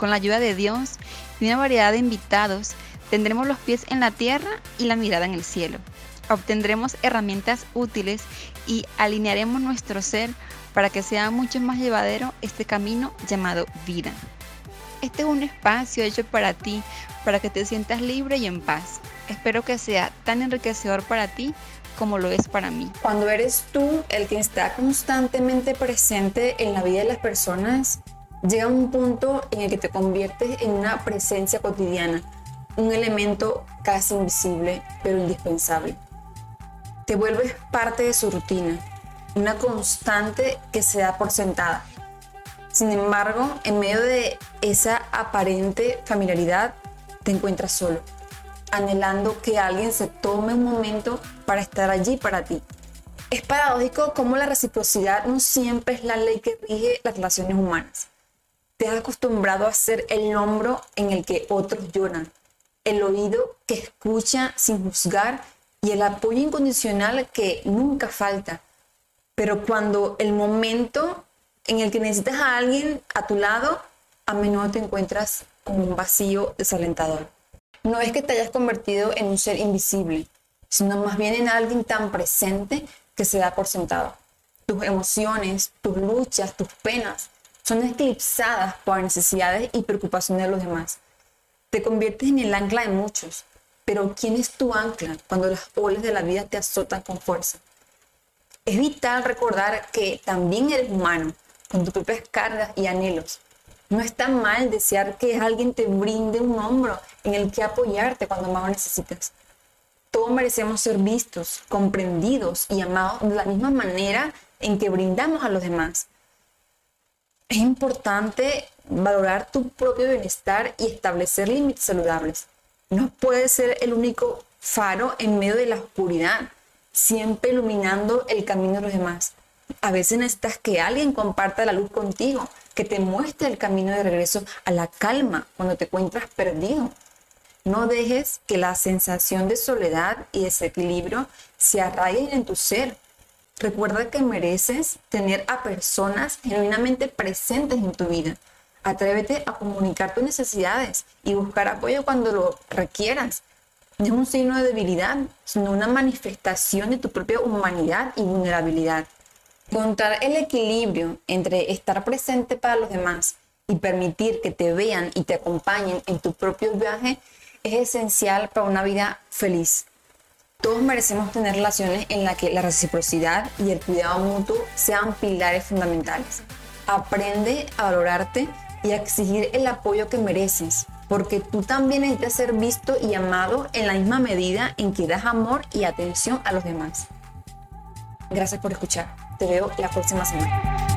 Con la ayuda de Dios y una variedad de invitados, tendremos los pies en la tierra y la mirada en el cielo. Obtendremos herramientas útiles y alinearemos nuestro ser para que sea mucho más llevadero este camino llamado vida. Este es un espacio hecho para ti, para que te sientas libre y en paz. Espero que sea tan enriquecedor para ti como lo es para mí. Cuando eres tú el que está constantemente presente en la vida de las personas, llega un punto en el que te conviertes en una presencia cotidiana, un elemento casi invisible, pero indispensable. Te vuelves parte de su rutina, una constante que se da por sentada. Sin embargo, en medio de esa aparente familiaridad, te encuentras solo, anhelando que alguien se tome un momento para estar allí para ti. Es paradójico cómo la reciprocidad no siempre es la ley que rige las relaciones humanas. Te has acostumbrado a ser el hombro en el que otros lloran, el oído que escucha sin juzgar y el apoyo incondicional que nunca falta. Pero cuando el momento en el que necesitas a alguien a tu lado, a menudo te encuentras con un vacío desalentador. No es que te hayas convertido en un ser invisible, sino más bien en alguien tan presente que se da por sentado. Tus emociones, tus luchas, tus penas son eclipsadas por necesidades y preocupaciones de los demás. Te conviertes en el ancla de muchos, pero ¿quién es tu ancla cuando las olas de la vida te azotan con fuerza? Es vital recordar que también eres humano, con tus propias cargas y anhelos. No está mal desear que alguien te brinde un hombro en el que apoyarte cuando más lo necesitas. Todos merecemos ser vistos, comprendidos y amados de la misma manera en que brindamos a los demás. Es importante valorar tu propio bienestar y establecer límites saludables. No puedes ser el único faro en medio de la oscuridad, siempre iluminando el camino de los demás. A veces necesitas que alguien comparta la luz contigo, que te muestre el camino de regreso a la calma cuando te encuentras perdido. No dejes que la sensación de soledad y desequilibrio se arraiguen en tu ser. Recuerda que mereces tener a personas genuinamente presentes en tu vida. Atrévete a comunicar tus necesidades y buscar apoyo cuando lo requieras. No es un signo de debilidad, sino una manifestación de tu propia humanidad y vulnerabilidad. Encontrar el equilibrio entre estar presente para los demás y permitir que te vean y te acompañen en tu propio viaje es esencial para una vida feliz. Todos merecemos tener relaciones en las que la reciprocidad y el cuidado mutuo sean pilares fundamentales. Aprende a valorarte y a exigir el apoyo que mereces, porque tú también necesitas ser visto y amado en la misma medida en que das amor y atención a los demás. Gracias por escuchar. Te veo la próxima semana.